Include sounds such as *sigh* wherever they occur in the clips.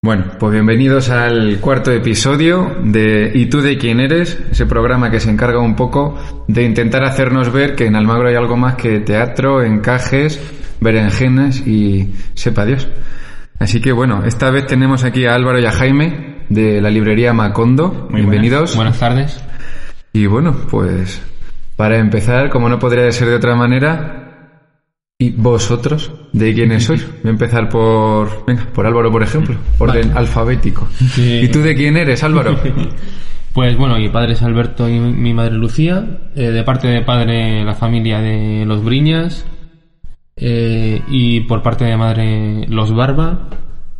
Bueno, pues bienvenidos al cuarto episodio de ¿Y tú de quién eres? Ese programa que se encarga un poco de intentar hacernos ver que en Almagro hay algo más que teatro, encajes, berenjenas y sepa Dios. Así que bueno, esta vez tenemos aquí a Álvaro y a Jaime de la librería Macondo. Muy bienvenidos. Buenas, buenas tardes. Y bueno, pues para empezar, como no podría ser de otra manera, ¿Y vosotros? ¿De quiénes sois? *laughs* Voy a empezar por... Venga, por Álvaro, por ejemplo. Orden alfabético. Sí. ¿Y tú de quién eres, Álvaro? *laughs* Pues bueno, mi padre es Alberto y mi madre Lucía. Eh, de parte de padre, la familia de los Briñas. Eh, y por parte de madre, los Barba.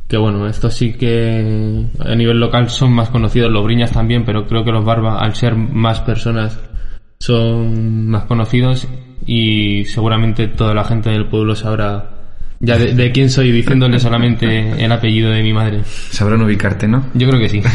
Que bueno, estos sí que a nivel local son más conocidos, los Briñas también, pero creo que los Barba, al ser más personas, son más conocidos. Y seguramente toda la gente del pueblo sabrá ya de, de quién soy, diciéndole solamente el apellido de mi madre. Sabrán ubicarte, ¿no? Yo creo que sí. *laughs*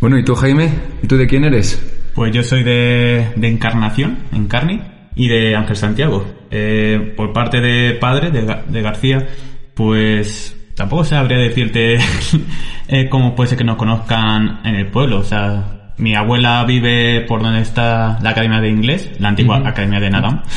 Bueno, ¿y tú, Jaime? ¿Y tú de quién eres? Pues yo soy de, de Encarnación, Encarni, y de Ángel Santiago. Eh, por parte de padre, de, de García, pues tampoco sabría decirte *laughs* eh, cómo puede ser que nos conozcan en el pueblo. O sea, mi abuela vive por donde está la Academia de Inglés, la antigua Academia de Nadam. *laughs*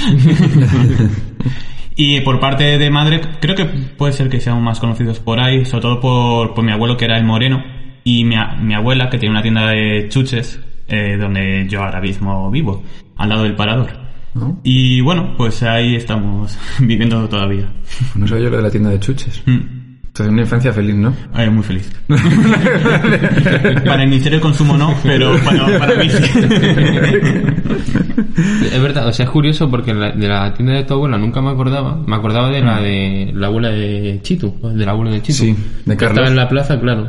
Y por parte de madre, creo que puede ser que seamos más conocidos por ahí, sobre todo por, por mi abuelo que era el moreno y mi, abuela que tiene una tienda de chuches eh, donde yo ahora mismo vivo, al lado del parador. ¿No? Y bueno, pues ahí estamos *laughs* viviendo todavía. No soy yo lo de la tienda de chuches. Mm. Entonces, una infancia feliz, ¿no? Eh, muy feliz. *laughs* para iniciar el consumo no, pero para, para mí sí. Es verdad, o sea, es curioso porque la- de la tienda de tu abuela nunca me acordaba. Me acordaba de la de la abuela de Chitu, de la abuela de Chitu. Sí, de Que Carlos. Estaba en la plaza, claro.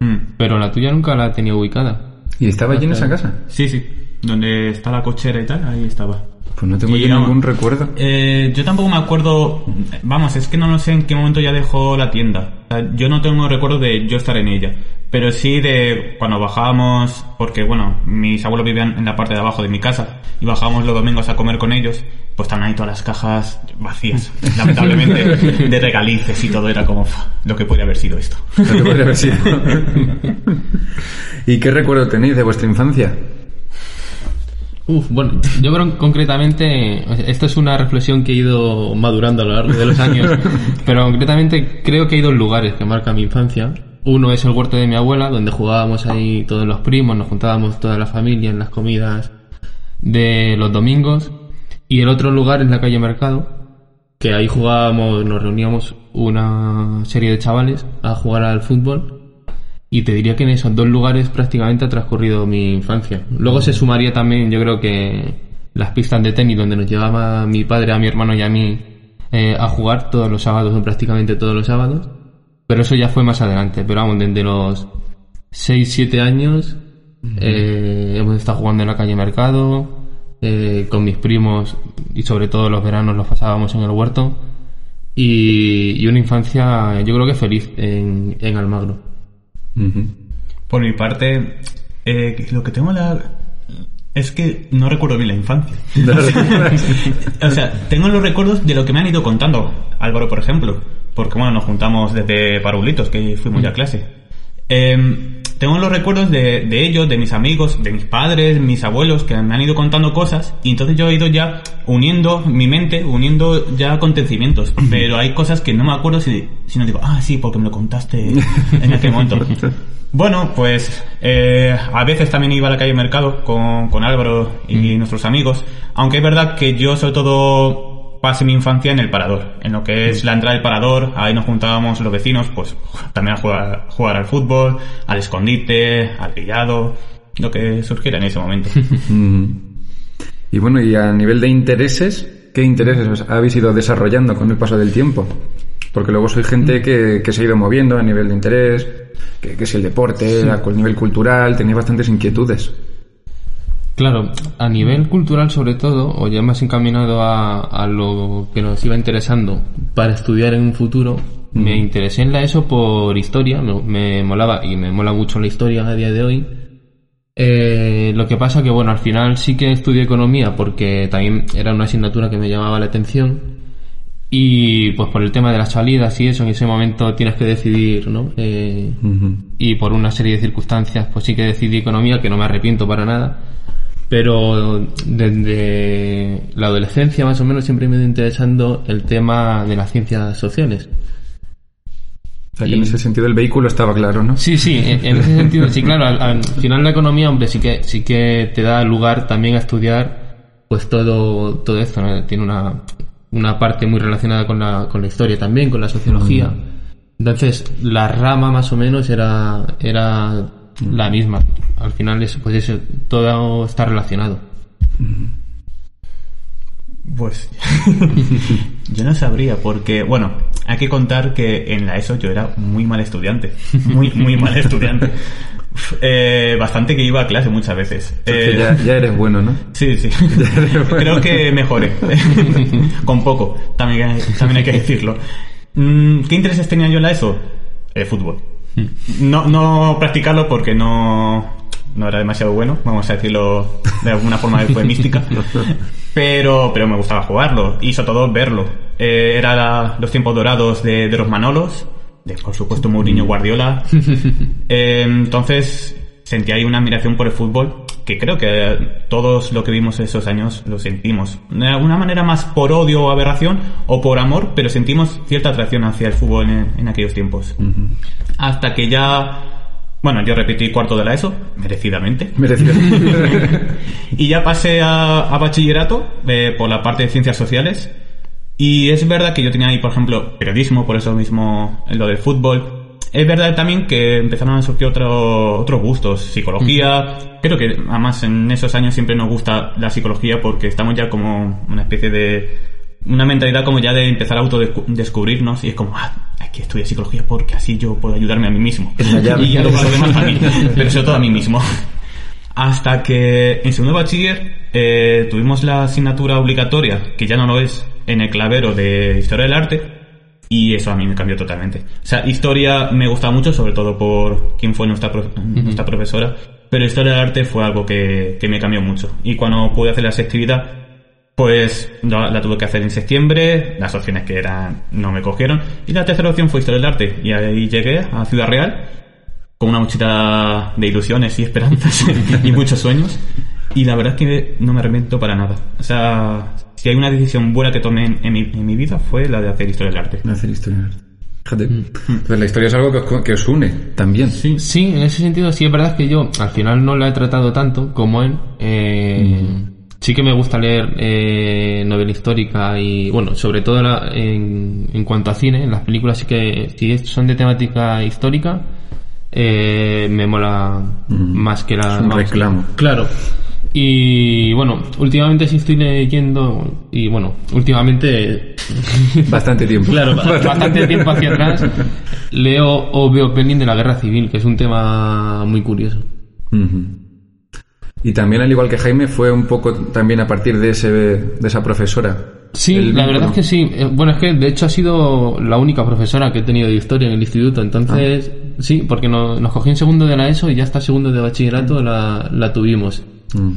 Mm. Pero la tuya nunca la tenía ubicada. ¿Y estaba allí en esa casa? Sí, sí. Donde está la cochera y tal, ahí estaba. Pues no tengo Y yo ningún recuerdo. Eh, yo tampoco me acuerdo. Vamos, es que no lo sé en qué momento ya dejó la tienda. O sea, yo no tengo recuerdo de yo estar en ella. Pero sí de cuando bajábamos, porque bueno, mis abuelos vivían en la parte de abajo de mi casa y bajábamos los domingos a comer con ellos, pues estaban ahí todas las cajas vacías, *laughs* lamentablemente, de regalices y todo era como "Fa, lo que podría haber sido esto. No te podría haber sido. *laughs* ¿Y qué recuerdo tenéis de vuestra infancia? Uf, bueno, yo creo concretamente, esto es una reflexión que he ido madurando a lo largo de los años, *laughs* pero concretamente creo que hay dos lugares que marcan mi infancia. Uno es el huerto de mi abuela, donde jugábamos ahí todos los primos, nos juntábamos toda la familia en las comidas de los domingos. Y el otro lugar es la calle Mercado, que ahí jugábamos, nos reuníamos una serie de chavales a jugar al fútbol. Y te diría que en esos dos lugares prácticamente ha transcurrido mi infancia. Luego se sumaría también, yo creo que las pistas de tenis donde nos llevaba mi padre, a mi hermano y a mí eh, a jugar todos los sábados o prácticamente todos los sábados. Pero eso ya fue más adelante. Pero vamos, desde los 6, 7 años eh, hemos estado jugando en la calle Mercado, eh, con mis primos y sobre todo los veranos los pasábamos en el huerto. Y, y una infancia yo creo que feliz en, en Almagro. Por mi parte, eh, lo que tengo la... Es que no recuerdo bien la infancia. *laughs* *laughs* o sea, tengo los recuerdos de lo que me han ido contando. Álvaro, por ejemplo. Porque, bueno, nos juntamos desde Parulitos, que fuimos ya a clase. Em, tengo los recuerdos de, de ellos, de mis amigos, de mis padres, mis abuelos, que me han ido contando cosas. Y entonces yo he ido ya uniendo mi mente, uniendo ya acontecimientos. Pero hay cosas que no me acuerdo si, si no digo, ah, sí, porque me lo contaste en aquel momento. *laughs* Bueno, pues eh, a veces también iba a la calle Mercado con, con Álvaro y nuestros amigos, aunque es verdad que yo sobre todo pasé mi infancia en el parador, en lo que es la entrada del parador, ahí nos juntábamos los vecinos, pues también a jugar, jugar al fútbol, al escondite, al grillado, lo que surgiera en ese momento. *laughs* Mm. Y bueno, y a nivel de intereses, ¿qué intereses habéis ido desarrollando con el paso del tiempo? Porque luego soy gente que, que se ha ido moviendo a nivel de interés, que, que si el deporte, a nivel cultural, tenéis bastantes inquietudes. Claro, a nivel cultural sobre todo, o ya más encaminado a, a lo que nos iba interesando para estudiar en un futuro, me interesé en la ESO por historia, me, me molaba y me mola mucho la historia a día de hoy. Eh, lo que pasa que, bueno, al final sí que estudié economía porque también era una asignatura que me llamaba la atención. Y pues por el tema de las salidas y eso, en ese momento tienes que decidir, ¿no? Eh, Y por una serie de circunstancias, pues sí que decidí economía, que no me arrepiento para nada. Pero desde la adolescencia más o menos siempre me ha ido interesando el tema de las ciencias sociales. O sea, que Y- en ese sentido el vehículo estaba claro, ¿no? Sí, sí, en, en ese sentido, sí, claro, al, al final la economía, hombre, sí que, sí que te da lugar también a estudiar, pues todo, todo esto, ¿no? Tiene una, una parte muy relacionada con la, con la historia también, con la sociología. Entonces, la rama más o menos era, era la misma. Al final, es, pues eso, todo está relacionado. Pues *laughs* yo no sabría, porque, bueno, hay que contar que en la ESO yo era muy mal estudiante. Muy, muy mal estudiante. Eh, bastante que iba a clase muchas veces. Eh, ya, ya eres bueno, ¿no? *laughs* Sí, sí. *laughs* Creo que mejoré. Con poco, también, hay- también hay que decirlo. Mm, ¿Qué intereses tenía yo en la ESO? El fútbol. No, no practicarlo porque no, no era demasiado bueno, vamos a decirlo de alguna forma eufemística. *laughs* Pero, pero me gustaba jugarlo y sobre todo verlo. Eh, era la- los tiempos dorados de, de los Manolos, de por supuesto Mourinho Guardiola. *laughs* Eh, entonces sentí ahí una admiración por el fútbol que creo que todos lo que vimos esos años lo sentimos. De alguna manera más por odio o aberración o por amor, pero sentimos cierta atracción hacia el fútbol en, en aquellos tiempos. Hasta que ya... Bueno, yo repetí cuarto de la ESO, merecidamente. Merecido. *laughs* Y ya pasé a, a bachillerato eh, por la parte de ciencias sociales. Y es verdad que yo tenía ahí, por ejemplo, periodismo, por eso mismo lo del fútbol. Es verdad también que empezaron a surgir otro- otros gustos, psicología. Creo que además en esos años siempre nos gusta la psicología porque estamos ya como una especie de... Una mentalidad como ya de empezar a autodescubrirnos y es como, ah, hay que estudiar psicología porque así yo puedo ayudarme a mí mismo. *laughs* Y a los demás también, pero sobre todo a mí mismo. Hasta que en segundo bachiller eh, tuvimos la asignatura obligatoria, que ya no lo es, en el clavero de Historia del Arte, y eso a mí me cambió totalmente. O sea, historia me gustaba mucho, sobre todo por quién fue nuestra, nuestra profesora, pero Historia del Arte fue algo que, que me cambió mucho. Y cuando pude hacer la selectividad, pues la, la tuve que hacer en septiembre, las opciones que eran no me cogieron, y la tercera opción fue Historia del Arte, y ahí llegué a Ciudad Real, con una mochila de ilusiones y esperanzas *laughs* y muchos sueños. Y la verdad es que no me arrepiento para nada. O sea, si hay una decisión buena que tomé en, en mi, en mi vida fue la de hacer historia del arte. Hacer historia. Fíjate. Pues la historia es algo que os, que os une también. Sí. Sí, en ese sentido sí es verdad que yo al final no la he tratado tanto como él. Eh, Sí que me gusta leer eh, novela histórica y bueno, sobre todo la- en, en cuanto a cine, en las películas sí que si son de temática histórica eh, me mola más que la Es un reclamo. Claro. Y bueno, últimamente sí estoy leyendo y bueno, últimamente *laughs* Bastante tiempo. Claro, ba- *laughs* bastante tiempo hacia atrás leo o veo de la Guerra Civil, que es un tema muy curioso. Y también, al igual que Jaime, fue un poco también a partir de, ese, de esa profesora. Sí, El la verdad es que sí. Eh, Bueno, es que de hecho ha sido la única profesora que he tenido de historia en el instituto. Entonces, sí, porque no- nos cogió en segundo de la ESO y ya hasta segundo de bachillerato la, la tuvimos.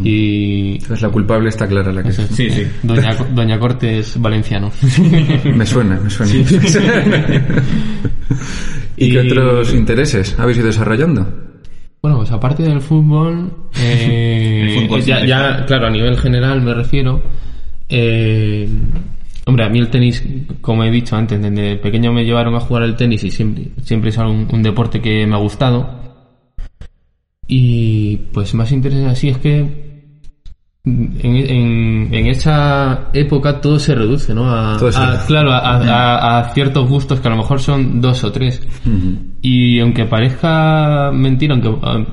Y. Entonces la culpable está clara la que es. Sí, sí. *laughs* Doña, Doña Cortes Valenciano. Me suena, me suena. *laughs* ¿Y qué otros intereses habéis ido desarrollando? Bueno, pues aparte del fútbol, *laughs* eh, fútbol ya, ya, claro, a nivel general me refiero. eh, hombre, a mí el tenis, como he dicho antes, desde pequeño me llevaron a jugar al tenis y siempre, siempre es un, un deporte que me ha gustado. Y pues más interés así es que en, en, en esa época todo se reduce, ¿no? A, a- claro, a, a- a ciertos gustos que a lo mejor son dos o tres. Y aunque parezca mentira, aunque ah,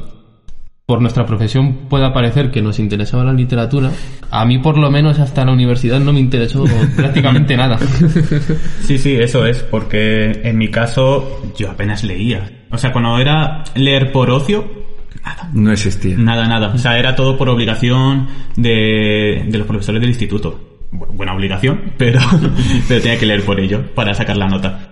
por nuestra profesión pueda parecer que nos interesaba la literatura, a mí por lo menos hasta la universidad no me interesó *laughs* prácticamente nada. Sí, sí, eso es, porque en mi caso yo apenas leía. O sea, cuando era leer por ocio, nada. No existía. Nada, nada. O sea, era todo por obligación de, de los profesores del instituto. Bu- Buena obligación, *laughs* pero, pero tenía que leer por ello para sacar la nota.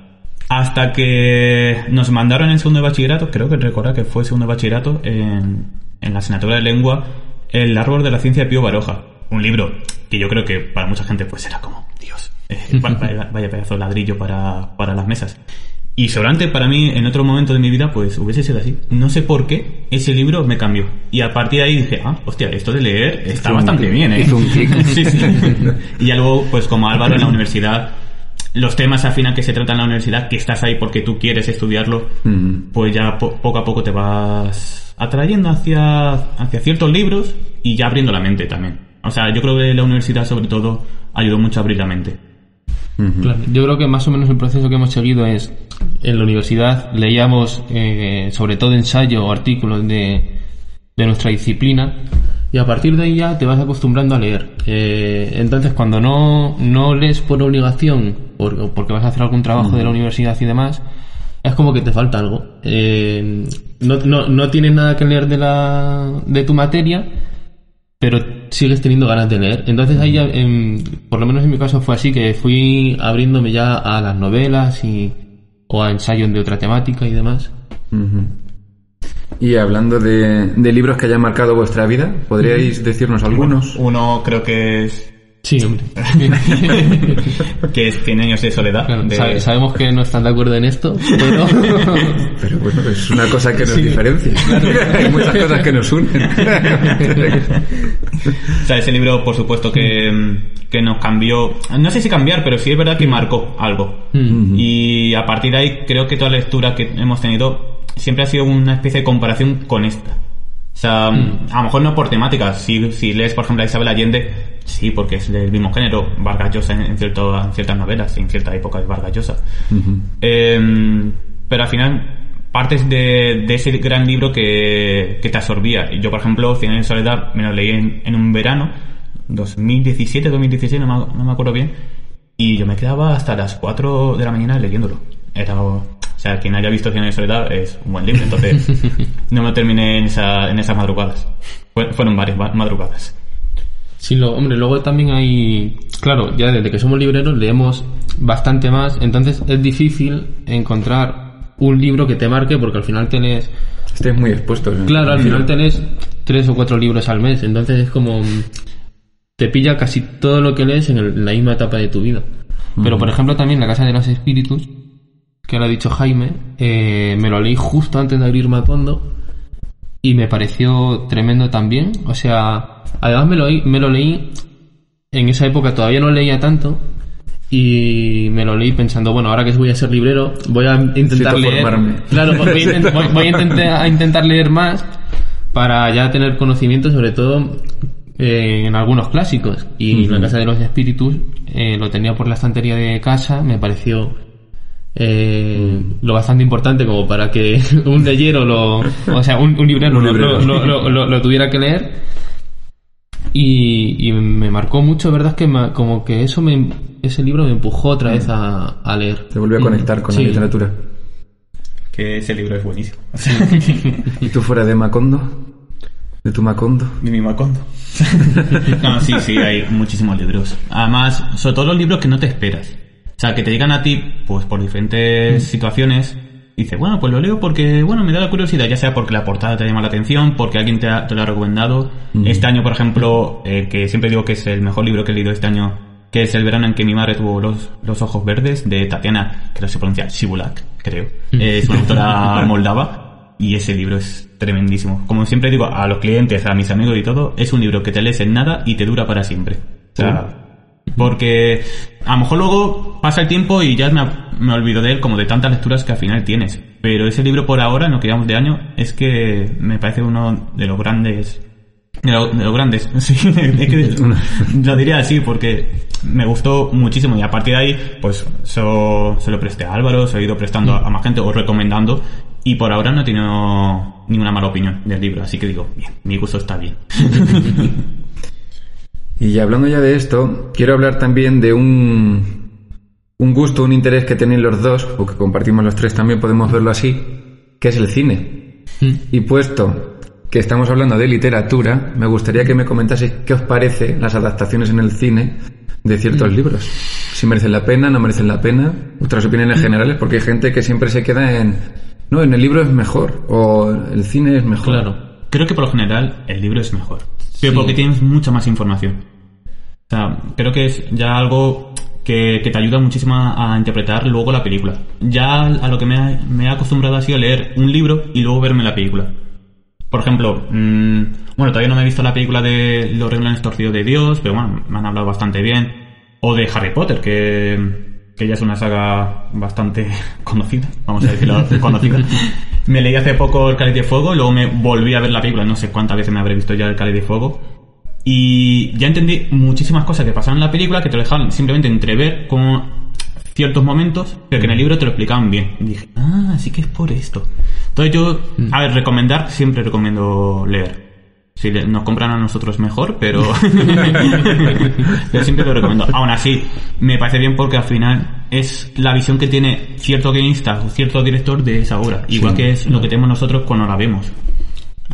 Hasta que nos mandaron en segundo de bachillerato, creo que recordar que fue segundo de bachillerato, en, en la asignatura de lengua, El árbol de la ciencia de Pío Baroja. Un libro que yo creo que para mucha gente pues era como, Dios, eh, va- vaya, vaya pedazo de ladrillo para, para las mesas. Y seguramente para mí, en otro momento de mi vida, pues hubiese sido así. No sé por qué ese libro me cambió. Y a partir de ahí dije, ah, hostia, esto de leer está bastante bien, ¿eh? hizo un. *laughs* Sí, sí. Y ya luego, pues como Álvaro en la universidad, los temas al final que se tratan en la universidad, que estás ahí porque tú quieres estudiarlo, Mm. pues ya po- poco a poco te vas atrayendo hacia, hacia ciertos libros y ya abriendo la mente también. O sea, yo creo que la universidad sobre todo ayudó mucho a abrir la mente. Claro, yo creo que más o menos el proceso que hemos seguido es en la universidad leíamos eh, sobre todo ensayo o artículos de, de nuestra disciplina y a partir de ahí ya te vas acostumbrando a leer. Eh, entonces cuando no, no lees por obligación por- porque vas a hacer algún trabajo de la universidad y demás, es como que te falta algo. Eh, no, no, no tienes nada que leer de, la, de tu materia, pero sigues teniendo ganas de leer. Entonces ahí, ya, em, por lo menos en mi caso fue así, que fui abriéndome ya a las novelas y, o a ensayos de otra temática y demás. Y hablando de, de libros que hayan marcado vuestra vida, ¿podríais decirnos algunos? Uno creo que es Sí, hombre. *laughs* que es 100 años de soledad. Claro, de- sabe- sabemos que no están de acuerdo en esto, *laughs* pero... Pero bueno, es una cosa que nos diferencia. Hay muchas cosas que nos unen. O sea, ese libro, por supuesto, que, que nos cambió. No sé si cambiar, pero sí es verdad que marcó algo. Y a partir de ahí, creo que toda la lectura que hemos tenido siempre ha sido una especie de comparación con esta. O sea, a lo mejor no por temática. Si, si lees, por ejemplo, a Isabel Allende, sí, porque es del mismo género. Vargas Llosa en, en cierto- en ciertas novelas, en cierta época es Vargas Llosa. Em, pero al final partes de, de ese gran libro que, que te absorbía. Yo, por ejemplo, Cien de soledad me lo leí en, en un verano, 2017, 2016, no me, no me acuerdo bien, y yo me quedaba hasta las 4 de la mañana leyéndolo. Era, sea, quien haya visto Cien años de soledad es un buen libro, entonces *laughs* no me terminé en, esa, en esas madrugadas. Fue- Fueron varias ma- madrugadas. Sí, lo, hombre, luego también hay... Claro, ya desde que somos libreros leemos bastante más, entonces es difícil encontrar un libro que te marque porque al final tenés... Estáis muy expuestos. ¿eh? Claro, al final tenés tres o cuatro libros al mes, entonces es como... Te pilla casi todo lo que lees en, el- en la misma etapa de tu vida. Pero, por ejemplo, también La Casa de los Espíritus, que lo ha dicho Jaime, eh, me lo leí justo antes de abrir Matondo y me pareció tremendo también. O sea, además me lo, me lo leí en esa época, todavía no leía tanto. Y me lo leí pensando, bueno, ahora que voy a ser librero, voy a intentar Necesito leer. formarme. Claro, voy, a *laughs* intent- voy- voy a, intentar, a intentar leer más para ya tener conocimiento, sobre todo eh, en algunos clásicos. Y La Casa de los Espíritus eh, lo tenía por la estantería de casa, me pareció eh, lo bastante importante como para que *laughs* un leyero lo, o sea, un, un librero, Un lo- librero. lo- lo- lo- lo tuviera que leer. Y, y me marcó mucho, ¿verdad? Es que me- como que eso me, ese libro me empujó otra vez a, a leer. Te volvió a conectar con Sí. la literatura. Que ese libro es buenísimo. *laughs* ¿Y tú fuera de Macondo? ¿De tu Macondo? De mi Macondo. *laughs* no, sí, sí, hay muchísimos libros. Además, sobre todo los libros que no te esperas. O sea, que te llegan a ti, pues por diferentes situaciones. Y dices, bueno, pues lo leo porque, bueno, me da la curiosidad, ya sea porque la portada te llama la atención, porque alguien te, ha- te lo ha recomendado. Este año, por ejemplo, eh, que siempre digo que es el mejor libro que he leído este año, que es El verano en que mi madre tuvo los, los ojos verdes, de Tatiana, creo que se pronuncia Shibulak, creo. Eh, es una autora *laughs* moldava. Y ese libro es tremendísimo. Como siempre digo a los clientes, a mis amigos y todo, es un libro que te lees en nada y te dura para siempre. O sea, porque a lo mejor luego pasa el tiempo y ya me, me olvido de él como de tantas lecturas que al final tienes. Pero ese libro por ahora, no que llevamos de año, es que me parece uno de los grandes de, lo- de los grandes, *laughs* sí, es que *laughs* lo diría así porque me gustó muchísimo y a partir de ahí pues so- se lo presté a Álvaro, se lo he ido prestando a, a más gente o recomendando y por ahora no he tenido ninguna mala opinión del libro, así que digo, bien, mi gusto está bien. *laughs* y hablando ya de esto, quiero hablar también de un, un gusto, un interés que tenéis los dos, o que compartimos los tres también, podemos verlo así, que es el cine. Mm. Y puesto que estamos hablando de literatura, me gustaría que me comentaseis qué os parece las adaptaciones en el cine de ciertos libros. Si merecen la pena, no merecen la pena, otras opiniones generales, porque hay gente que siempre se queda en, no, en el libro es mejor, o el cine es mejor. Claro. Creo que por lo general el libro es mejor, pero Sí. porque tienes mucha más información. Sea, creo que es ya algo que, que te ayuda muchísimo a, interpretar luego la película. Ya a lo que me, ha- me he acostumbrado ha sido leer un libro y luego verme la película. Por ejemplo, mm, bueno, todavía no me he visto la película de Los Renglones Torcidos de Dios, pero bueno, me han hablado bastante bien. O de Harry Potter, que, que ya es una saga bastante *laughs* conocida, vamos a decirlo *laughs* conocida. Me leí hace poco El Cáliz de Fuego, luego me volví a ver la película, no sé cuántas veces me habré visto ya El Cáliz de Fuego. Y ya entendí muchísimas cosas que pasaron en la película que te lo dejaban simplemente entrever como ciertos momentos, pero que en el libro te lo explicaban bien. Y dije, ah, así que es por esto. Entonces yo, a ver, recomendar, siempre recomiendo leer. Si le- nos compran a nosotros mejor, pero *laughs* yo siempre lo recomiendo. Aún así, me parece bien porque al final es la visión que tiene cierto guionista o cierto director de esa obra. Igual que es lo que tenemos nosotros cuando la vemos.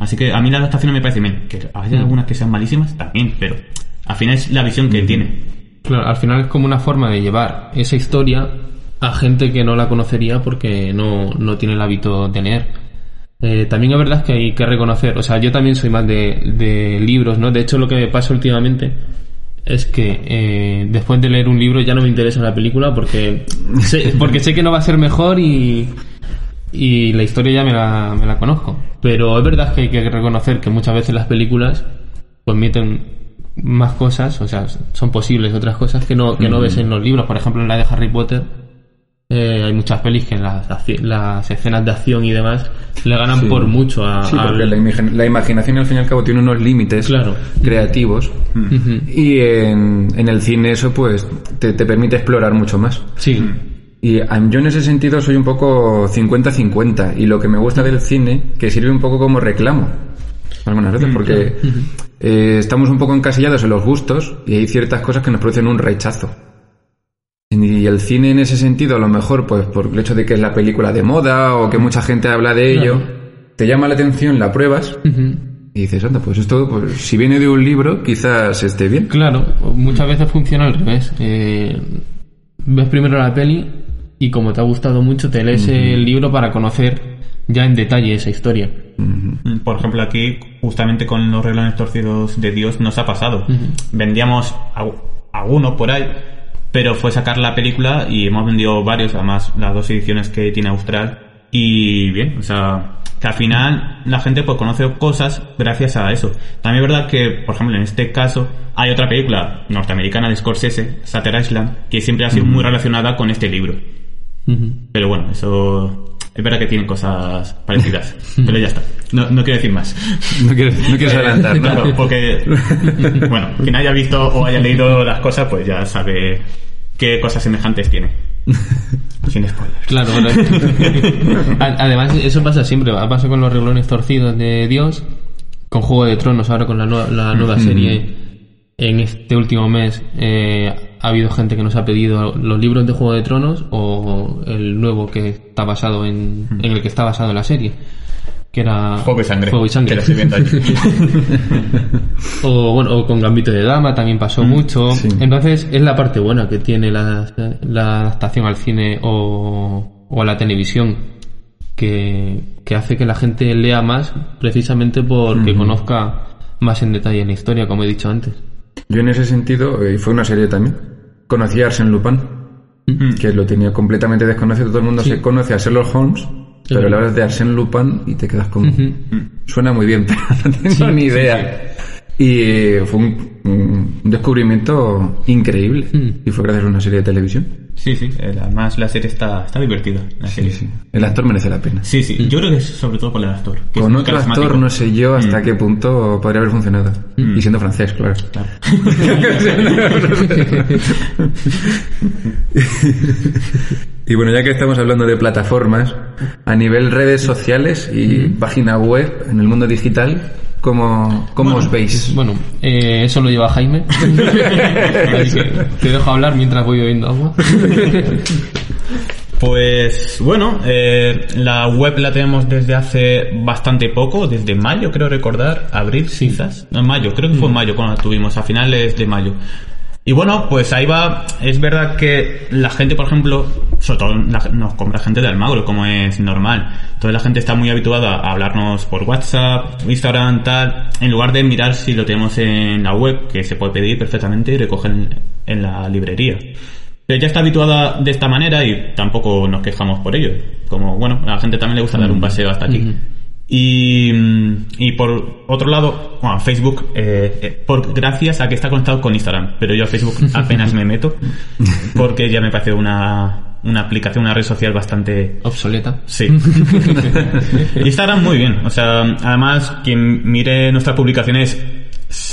Así que a mí la adaptación me parece bien. Que hay algunas que sean malísimas también, pero al final es la visión que tiene. Claro, al final es como una forma de llevar esa historia a gente que no la conocería porque no, no tiene el hábito de leer. Eh, también es verdad que hay que reconocer, o sea, yo también soy más de, de libros, ¿no? De hecho, lo que me pasa últimamente es que eh, después de leer un libro ya no me interesa la película porque sé, porque sé que no va a ser mejor y, y la historia ya me la, me la conozco. Pero es verdad que hay que reconocer que muchas veces las películas pues meten más cosas, o sea, son posibles otras cosas que no, que no ves en los libros. Por ejemplo, en la de Harry Potter eh, hay muchas pelis que las, las escenas de acción y demás le ganan Sí. por mucho a, Sí, porque al- la, la imaginación al fin y al cabo tiene unos límites Claro. creativos y en, en el cine eso pues te, te permite explorar mucho más. Sí, Y yo en ese sentido soy un poco 50-50 y lo que me gusta del cine que sirve un poco como reclamo algunas veces porque eh, estamos un poco encasillados en los gustos y hay ciertas cosas que nos producen un rechazo. Y el cine en ese sentido, a lo mejor, pues por el hecho de que es la película de moda o que mucha gente habla de ello, te llama la atención, la pruebas y dices, anda, pues esto, pues, si viene de un libro, quizás esté bien. Claro, muchas veces funciona al revés. Eh, ves primero la peli y como te ha gustado mucho te lees el libro para conocer ya en detalle esa historia. Por ejemplo, aquí, justamente con los reglones torcidos de Dios, nos ha pasado. Vendíamos a- alguno por ahí, pero fue sacar la película y hemos vendido varios, además, las dos ediciones que tiene Austral. Y bien, o sea, que al final la gente pues conoce cosas gracias a eso. También es verdad que, por ejemplo, en este caso, hay otra película norteamericana de Scorsese, Sutter Island, que siempre ha sido muy relacionada con este libro. Pero bueno, eso es verdad que tienen cosas parecidas. *laughs* pero ya está. No, no quiero decir más. No quieres, no quieres adelantar, ¿no? Claro, porque, *laughs* bueno, quien haya visto o haya leído las cosas, pues ya sabe qué cosas semejantes tiene. *laughs* Sin spoilers. Claro, bueno. Además, eso pasa siempre. Ha pasado con los reglones torcidos de Dios, con Juego de Tronos, ahora con la, nue- la nueva serie. En este último mes eh, ha habido gente que nos ha pedido los libros de Juego de Tronos o el nuevo que está basado en, en el que está basado la serie. Que era Fuego y sangre. Fuego y sangre. *laughs* O bueno, o con Gambito de Dama también pasó mucho. sí. Entonces es la parte buena que tiene la, la adaptación al cine o, o a la televisión que, que hace que la gente lea más precisamente porque conozca más en detalle la historia, como he dicho antes. Yo en ese sentido, eh, y fue una serie también, conocí a Arsène Lupin, que lo tenía completamente desconocido. Todo el mundo Sí. se conoce a Sherlock Holmes, pero le hablas de Arsène Lupin y te quedas como... Suena muy bien, *laughs* pero no tengo ni idea. Y eh, fue un, un descubrimiento increíble. Y fue gracias a una serie de televisión. Sí, sí. eh, Además, la serie está, está divertida. La serie. Sí. El actor merece la pena. Sí, sí. Yo creo que es sobre todo por el actor. que Con otro actor no sé yo hasta Mm. qué punto podría haber funcionado. Y siendo francés, claro. *laughs* Claro. *laughs* *laughs* Y bueno, ya que estamos hablando de plataformas, a nivel redes sociales y página web en el mundo digital, ¿cómo, cómo os veis? Bueno, eh, eso lo lleva Jaime. *laughs* Así que te dejo hablar mientras voy bebiendo agua. Pues bueno, eh, la web la tenemos desde hace bastante poco, desde mayo creo recordar, abril quizás, no, mayo, creo que fue en mayo cuando la tuvimos, a finales de mayo. Y bueno, pues ahí va, es verdad que la gente, por ejemplo, sobre todo la- nos compra gente de Almagro, como es normal. Entonces la gente está muy habituada a hablarnos por WhatsApp, Instagram, tal, en lugar de mirar si lo tenemos en la web, que se puede pedir perfectamente y recoger en, la librería. Pero ya está habituada de esta manera y tampoco nos quejamos por ello. Como, bueno, a la gente también le gusta dar un paseo hasta aquí. Mm, y por otro lado, bueno, Facebook, eh, eh, por, gracias a que está conectado con Instagram, pero yo a Facebook *laughs* apenas me meto porque ya me parece una, una aplicación, una red social bastante Obsoleta. Sí. *laughs* *laughs* Instagram muy bien. O sea, además, quien mire nuestras publicaciones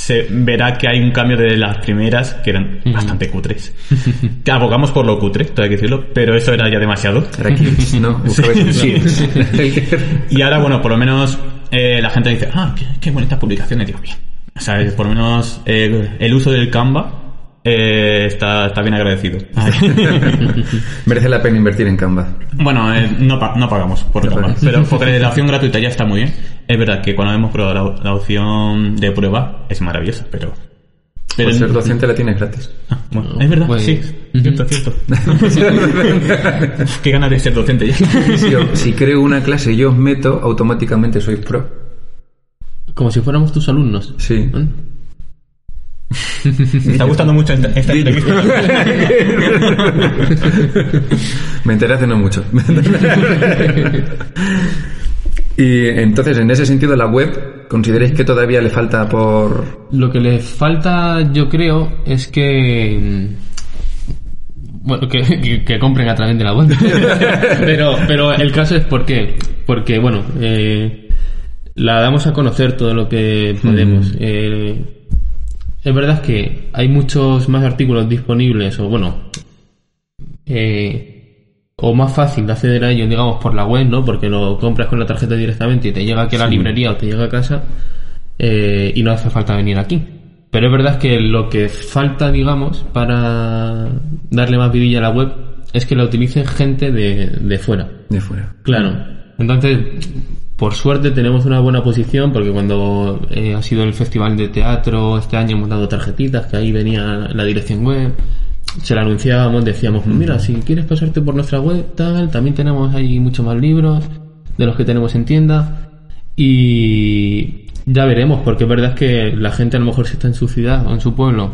se verá que hay un cambio de las primeras que eran bastante cutres. *laughs* Que abogamos por lo cutre, todo hay que decirlo, pero eso era ya demasiado. Era ¿no? *laughs* Sí. Y ahora, bueno, por lo menos eh, la gente dice, ah, qué, qué bonitas publicaciones, digo, bien. O sea, por lo menos eh, el uso del Canva eh, está, está bien agradecido. *laughs* Merece la pena invertir en Canva. Bueno, eh, no, pa- no pagamos por No Canva, pero porque la opción gratuita ya está muy bien. Es verdad que cuando hemos probado la, la opción de prueba es maravillosa, pero... pero Por ser docente la tienes gratis. Ah, bueno, es verdad, Pues- sí, cierto, cierto. *laughs* Qué ganas de ser docente ya. Si, yo- si creo una clase y yo os meto, automáticamente sois pro. Como si fuéramos tus alumnos. Sí. ¿Eh? Me está gustando mucho esta esta entrevista. *laughs* Me enteré hace no mucho. *laughs* y entonces, en ese sentido, la web, ¿consideráis que todavía le falta por...? Lo que le falta, yo creo, es que. mm, Bueno, que, que- que compren a través de la web. *laughs* pero, pero el caso es por qué. Porque, bueno, eh, la damos a conocer todo lo que podemos. Eh, es verdad que hay muchos más artículos disponibles, o bueno, eh, o más fácil de acceder a ellos, digamos, por la web, ¿no? Porque lo compras con la tarjeta directamente y te llega aquí a la librería o te llega a casa eh, y no hace falta venir aquí. Pero es verdad que lo que falta, digamos, para darle más vidilla a la web es que la utilice gente de, de fuera. de fuera? Claro. Entonces, por suerte tenemos una buena posición porque cuando eh, ha sido el festival de teatro este año hemos dado tarjetitas que ahí venía la dirección web. Se la anunciábamos, decíamos, mira, si quieres pasarte por nuestra web, tal, también tenemos ahí muchos más libros de los que tenemos en tienda. Y ya veremos, porque es verdad que la gente a lo mejor si está en su ciudad o en su pueblo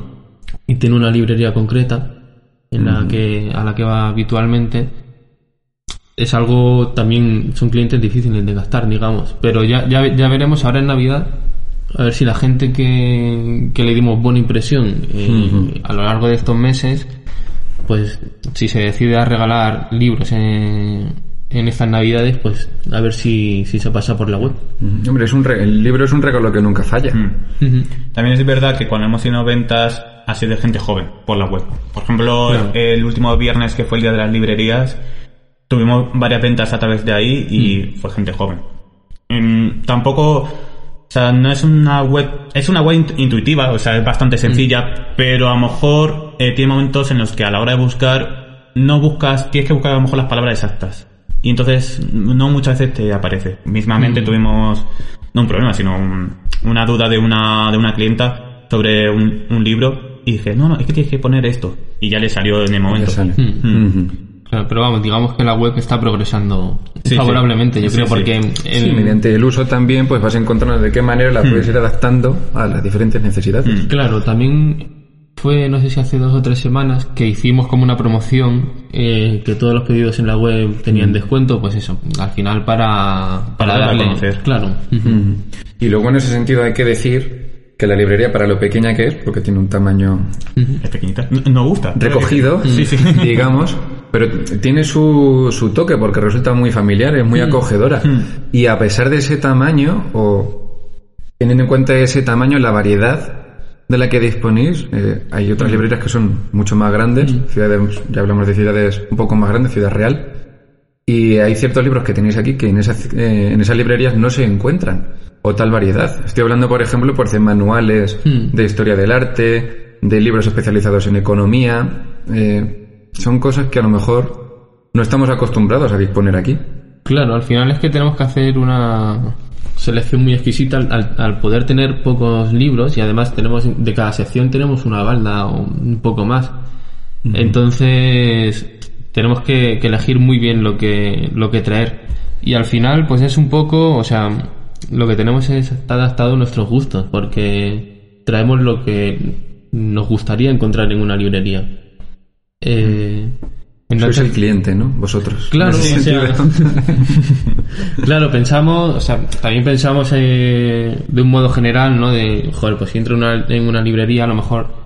y tiene una librería concreta en la que, a la que va habitualmente, es algo también son clientes difíciles de gastar digamos pero ya, ya, ya veremos ahora en Navidad a ver si la gente que, que le dimos buena impresión eh, a lo largo de estos meses pues si se decide a regalar libros en, en estas navidades pues a ver si, si se pasa por la web Hombre, es un re- el libro es un regalo que nunca falla. También es verdad que cuando hemos tenido ventas ha sido de gente joven por la web. Por ejemplo, Claro. el último viernes que fue el día de las librerías, tuvimos varias ventas a través de ahí y fue gente joven. Mm, tampoco, o sea, no es una web, es una web int- intuitiva, o sea, es bastante sencilla, pero a lo mejor eh, tiene momentos en los que a la hora de buscar no buscas, tienes que buscar a lo mejor las palabras exactas. Y entonces no muchas veces te aparece. Mismamente tuvimos, no un problema, sino un- una duda de una, de una clienta sobre un, un libro y dije, no, no, es que tienes que poner esto. Y ya le salió en el Ya momento. sale. Mm. Ujú. Claro, pero vamos digamos que la web está progresando Sí, favorablemente yo sí. creo Sí, porque el- Sí, mediante el uso también pues vas encontrando de qué manera la puedes ir adaptando a las diferentes necesidades. Claro, también fue, no sé si hace dos o tres semanas, que hicimos como una promoción eh, que todos los pedidos en la web tenían descuento, pues eso, al final para, Para darlo a darle. conocer. Claro. Y luego en ese sentido hay que decir que la librería, para lo pequeña que es, porque tiene un tamaño Es pequeñita. No- Nos gusta. recogido, Sí, sí. *laughs* digamos, pero tiene su, su toque porque resulta muy familiar, es muy acogedora. Y a pesar de ese tamaño, o teniendo en cuenta ese tamaño, la variedad de la que disponéis, eh, hay otras librerías que son mucho más grandes, ciudades, ya hablamos de ciudades un poco más grandes, Ciudad Real, y hay ciertos libros que tenéis aquí que en esas, eh, en esas librerías no se encuentran, o tal variedad. Estoy hablando, por ejemplo, por de manuales Hmm. de historia del arte, de libros especializados en economía. eh, son cosas que a lo mejor no estamos acostumbrados a disponer aquí. Claro, al final es que tenemos que hacer una selección muy exquisita al, al- al poder tener pocos libros y además tenemos de cada sección tenemos una balda o un poco más. Entonces tenemos que, que elegir muy bien lo que lo que traer y al final pues es un poco, o sea, lo que tenemos es está adaptado a nuestros gustos porque traemos lo que nos gustaría encontrar en una librería. Eh, Sois entonces- el cliente, ¿no? Vosotros. Claro, o sea, *laughs* claro, pensamos, o sea, también pensamos eh, de un modo general, ¿no? De, joder, pues si entro en una, en una librería, a lo mejor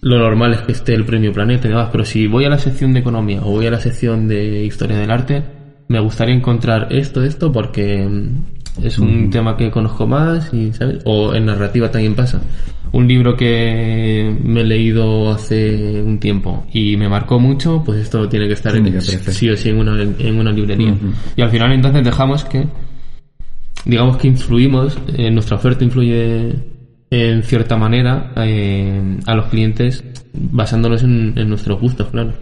lo normal es que esté el premio Planeta y demás, pero si voy a la sección de economía o voy a la sección de historia del arte, me gustaría encontrar esto, esto, porque mm, es un tema que conozco más y, ¿sabes? O en narrativa también pasa. Un libro que me he leído hace un tiempo y me marcó mucho, pues esto tiene que estar Tiene en, sí o sí en una, en una librería. Y al final entonces dejamos que, digamos que influimos, eh, nuestra oferta influye en cierta manera eh, a los clientes basándonos en, en nuestros gustos, claro.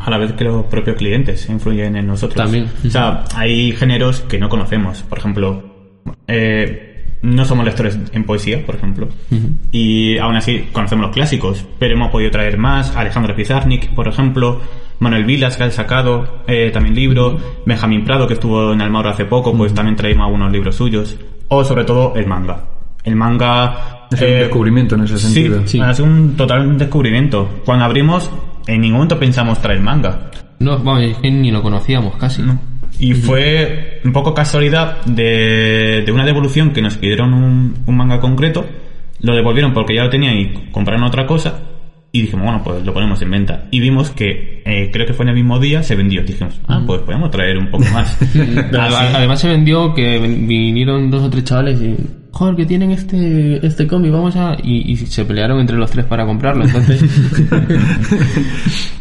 A la vez que los propios clientes influyen en nosotros. También. O sea, hay géneros que no conocemos. Por ejemplo, eh, no somos lectores en poesía, por ejemplo. Y aún así conocemos los clásicos. Pero hemos podido traer más. Alejandro Pizarnik, por ejemplo. Manuel Vilas, que ha sacado eh, también libros. Benjamín Prado, que estuvo en Almagro hace poco, pues también traímos algunos libros suyos. O sobre todo el manga. El manga... Es un eh, descubrimiento en ese sentido. Sí, Sí. es un total descubrimiento. Cuando abrimos, en ningún momento pensamos traer manga. No, vamos, ni lo conocíamos casi. Y fue un poco casualidad de, de una devolución que nos pidieron un, un manga concreto, lo devolvieron porque ya lo tenían y compraron otra cosa, y dijimos, bueno, pues lo ponemos en venta. Y vimos que, eh, creo que fue en el mismo día, se vendió. Dijimos, ah, pues podemos traer un poco más. *laughs* Además se vendió que vinieron dos o tres chavales y joder que tienen este este cómic vamos a y, y se pelearon entre los tres para comprarlo entonces *laughs*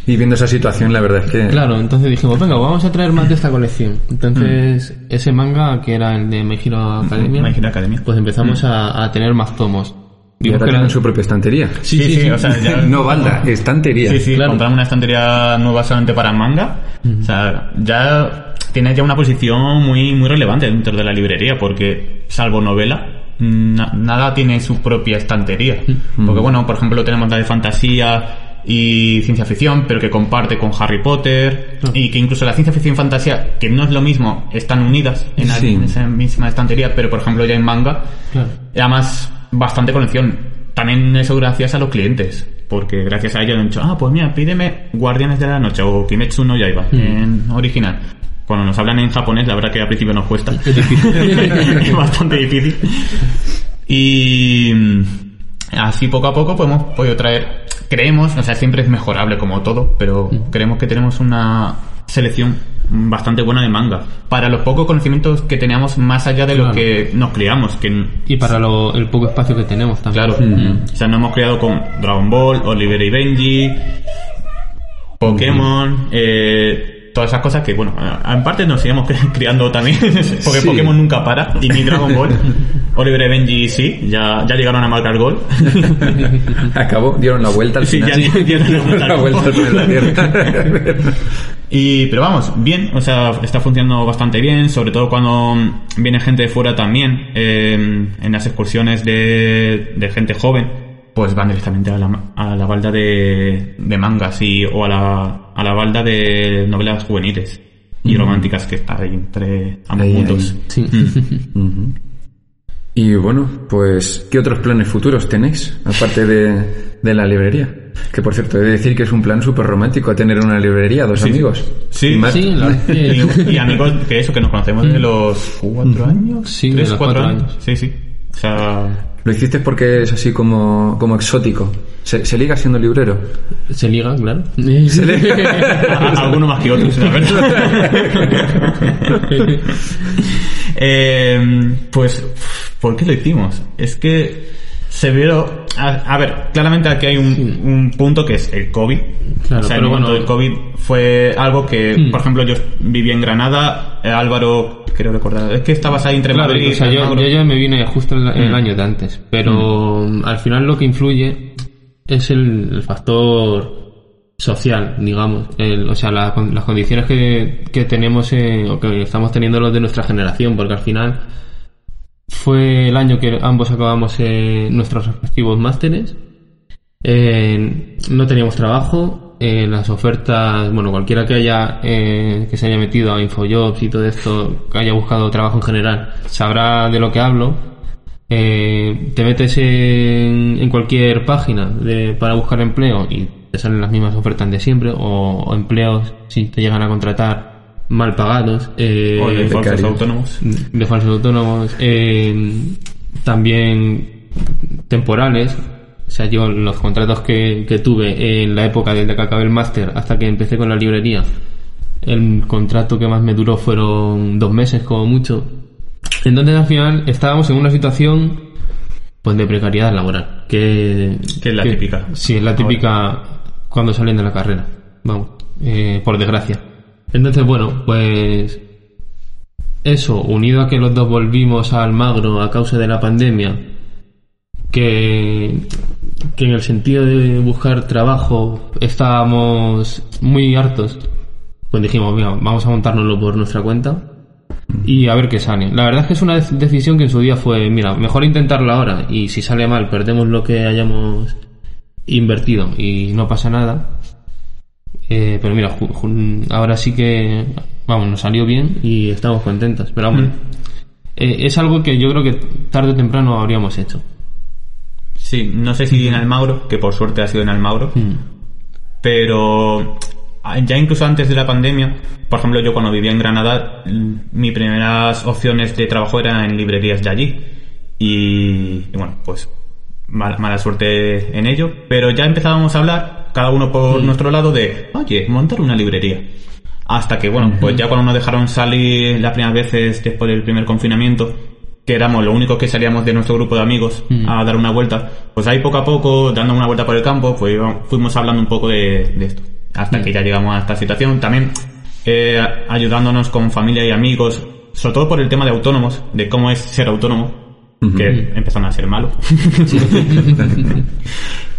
Y viendo esa situación, la verdad es que... claro entonces dijimos venga vamos a traer más de esta colección entonces ese manga que era el de My Hero Academia My Hero Academia. pues empezamos a, a tener más tomos Y ahora que tienen eran- su propia estantería. sí sí, sí. o sea, ya- *laughs* No balda, estantería. Sí, sí, Claro. compramos una estantería nueva solamente para manga. O sea, ya tiene ya una posición muy, muy relevante dentro de la librería, porque salvo novela, na- nada tiene su propia estantería. Porque bueno, por ejemplo, tenemos la de fantasía y ciencia ficción, pero que comparte con Harry Potter, y que incluso la ciencia ficción y fantasía, que no es lo mismo, están unidas en, la- Sí. en esa misma estantería, pero por ejemplo ya en manga, Claro. y además, bastante colección. También eso gracias a los clientes. Porque gracias a ellos han dicho, ah, pues mira, pídeme Guardianes de la Noche o Kimetsu no Yaiba en original. Cuando nos hablan en japonés, la verdad que al principio nos cuesta. *laughs* es bastante difícil. Y mm, así poco a poco pues hemos podido traer, creemos, o sea, siempre es mejorable como todo, pero creemos que tenemos una selección bastante buena de manga. Para los pocos conocimientos que teníamos más allá de lo Claro. que nos criamos, que y para lo- el poco espacio que tenemos también Claro. O sea, nos hemos criado con Dragon Ball, Oliver y Benji, Pokémon, eh, todas esas cosas que, bueno, en parte nos cri- *laughs* criando también, *laughs* porque Sí. Pokémon nunca para, y ni Dragon Ball. *laughs* Oliver y Benji sí, ya, ya llegaron a marcar gol. Acabó, dieron la vuelta al Sí, final. ya dieron la vuelta al La vuelta. Y, pero vamos, bien, o sea, está funcionando bastante bien, sobre todo cuando viene gente de fuera también, eh, en las excursiones de, de gente joven, pues van directamente a la, a la balda de, de mangas y, o a la, a la balda de novelas juveniles y románticas que está ahí entre ambos Ahí, sí *laughs* Ujú. Y bueno, pues, ¿qué otros planes futuros tenéis? Aparte de, de la librería. Que por cierto, he de decir que es un plan súper romántico tener una librería, dos Sí, amigos. sí. Y sí Y, y *laughs* amigos que eso, que nos conocemos desde los cuatro años. Sí, de tres, los cuatro, cuatro años. años. Sí, sí. O sea, Lo hiciste porque es así como, como exótico. ¿Se, se liga siendo librero? Se liga, claro. *laughs* Se A- *laughs* Alguno más que otros, la verdad. *laughs* Eh, pues, ¿por qué lo hicimos? Es que se vieron... A, a ver, claramente aquí hay un, un punto que es el COVID. Claro, o sea, el pero momento bueno- del COVID fue algo que, Hmm. por ejemplo, yo viví en Granada, eh, Álvaro, creo recordar, es que estabas ahí entre Claro, Madrid o sea, yo, yo ya me vine justo el, el Mm. año de antes, pero mm, al final lo que influye es el, el factor social, digamos, el- o sea, la las condiciones que, que tenemos eh, o que estamos teniendo los de nuestra generación, porque al final fue el año que ambos acabamos eh, nuestros respectivos másteres, no teníamos trabajo, eh, las ofertas, bueno, cualquiera que haya eh, que se haya metido a Infojobs y todo esto, que haya buscado trabajo en general, sabrá de lo que hablo. Eh, te metes en, cualquier página para buscar empleo y te salen las mismas ofertas de siempre, o, o empleos si te llegan a contratar mal pagados. eh, O de falsos becarios. autónomos. de falsos autónomos, eh, también temporales. O sea, yo los contratos que, que tuve en la época desde que acabé el máster hasta que empecé con la librería, el contrato que más me duró fueron dos meses como mucho. Entonces al final estábamos en una situación pues de precariedad laboral, que, Que es la típica. Sí, es la típica cuando salen de la carrera. Vamos, eh, por desgracia. Entonces, bueno, pues eso, unido a que los dos volvimos a Almagro a causa de la pandemia, que, que en el sentido de buscar trabajo estábamos muy hartos, pues dijimos, mira, vamos a montárnoslo por nuestra cuenta y a ver qué sale. La verdad es que es una dec- decisión que en su día fue, mira, mejor intentarlo ahora y si sale mal perdemos lo que hayamos invertido y no pasa nada. Eh, pero mira, ahora sí que, vamos, nos salió bien y estamos contentos. Pero vamos, eh, es algo que yo creo que tarde o temprano habríamos hecho. Sí, no sé si en Almagro, que por suerte ha sido en Almagro, Mm. pero ah, ya incluso antes de la pandemia, por ejemplo, yo cuando vivía en Granada, mm, mis primeras opciones de trabajo eran en librerías de allí. Y, y bueno, pues mala, mala suerte en ello, pero ya empezábamos a hablar, cada uno por nuestro lado, de, oye, montar una librería. Hasta que, bueno, pues ya cuando nos dejaron salir las primeras veces después del primer confinamiento, que éramos lo único que salíamos de nuestro grupo de amigos a dar una vuelta, pues ahí poco a poco, dando una vuelta por el campo, pues fuimos hablando un poco de, de esto. Hasta que ya llegamos a esta situación. También eh, ayudándonos con familia y amigos, sobre todo por el tema de autónomos, de cómo es ser autónomo, que empezaron a ser malos. *laughs* *laughs*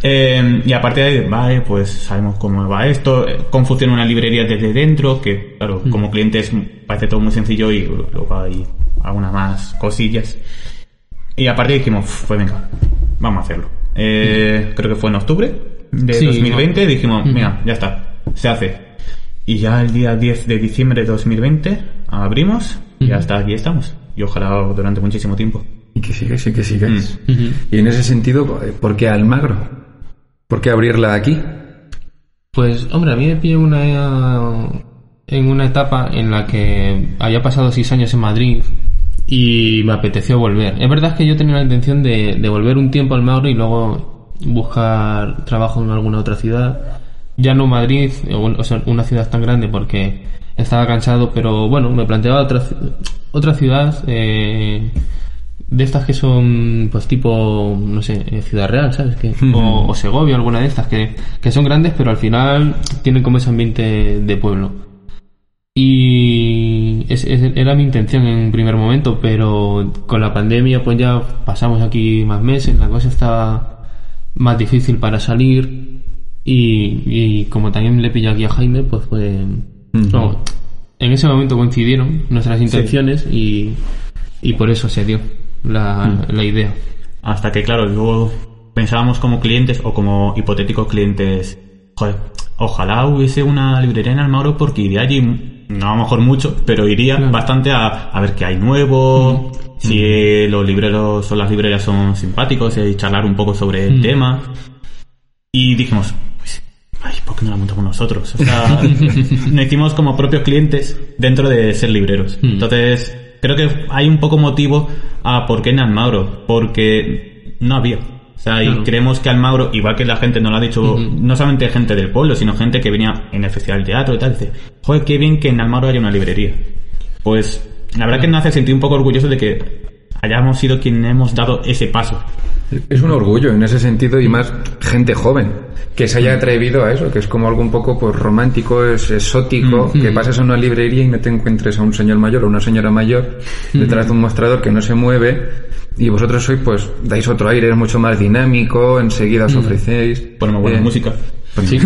Eh, y aparte de ahí, vale, pues sabemos cómo va esto, cómo funciona una librería desde dentro, que claro, como clientes parece todo muy sencillo y luego hay algunas más cosillas. Y aparte dijimos, "Uf, pues venga, vamos a hacerlo. Eh, Creo que fue en octubre de Sí, 2020, no. dijimos, mira, ya está, se hace. Y ya el día 10 de diciembre de 2020 abrimos y hasta aquí estamos. Y ojalá durante muchísimo tiempo. Y que sigáis y que sigáis. Ujú. Y en ese sentido, eh, ¿por qué Almagro? ¿Por qué abrirla aquí? Pues, hombre, a mí me pilló una, en una etapa en la que había pasado seis años en Madrid y me apeteció volver. Es verdad que yo tenía la intención de, de volver un tiempo al Mauro y luego buscar trabajo en alguna otra ciudad. Ya no Madrid, o, o sea, una ciudad tan grande porque estaba cansado, pero bueno, me planteaba otra, otra ciudad eh, de estas que son, pues tipo, no sé, eh, Ciudad Real, ¿sabes? Que, o, o Segovia, alguna de estas, que, que son grandes, pero al final tienen como ese ambiente de pueblo. Y es- es- era mi intención en un primer momento, pero con la pandemia pues ya pasamos aquí más meses, la cosa estaba más difícil para salir y, y como también le pillé aquí a Jaime, pues fue... no, en ese momento coincidieron nuestras intenciones y, y por eso se dio la, la idea. Hasta que, claro, luego pensábamos como clientes o como hipotéticos clientes, joder, ojalá hubiese una librería en Almagro porque iría allí, no a lo mejor mucho, pero iría Claro. bastante a, a ver qué hay nuevo, si eh, los libreros o las librerías son simpáticos y charlar un poco sobre el Mm. tema. Y dijimos, pues, ay, ¿por qué no la montamos nosotros? O sea, *laughs* *laughs* nos hicimos como propios clientes dentro de ser libreros. Mm. Entonces, creo que hay un poco motivo a por qué en Almagro, porque no había. O sea, y creemos que Almagro, igual que la gente nos lo ha dicho, no solamente gente del pueblo, sino gente que venía en el festival de teatro y tal, dice, joder, qué bien que en Almagro haya una librería. Pues la verdad que nos hace sentir un poco orgulloso de que hayamos sido quienes hemos dado ese paso. Es un orgullo en ese sentido y más gente joven que se haya atrevido a eso, que es como algo un poco pues romántico, es exótico, que pases a una librería y no te encuentres a un señor mayor o una señora mayor detrás de un mostrador que no se mueve y vosotros sois pues dais otro aire, es mucho más dinámico, enseguida os ofrecéis. Ponemos buena Eh, música. Sí. *laughs*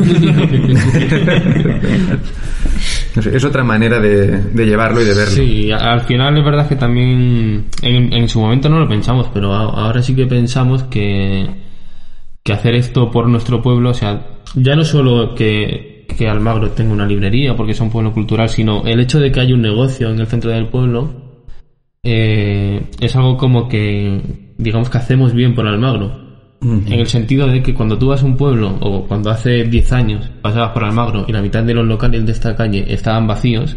no sé, es otra manera de, de llevarlo y de verlo. Sí, al final es verdad que también en, en su momento no lo pensamos, pero ahora sí que pensamos que, que hacer esto por nuestro pueblo, o sea, ya no solo que, que Almagro tenga una librería porque es un pueblo cultural, sino el hecho de que haya un negocio en el centro del pueblo eh, es algo como que, digamos que hacemos bien por Almagro. En el sentido de que cuando tú vas a un pueblo, o cuando hace 10 años pasabas por Almagro y la mitad de los locales de esta calle estaban vacíos,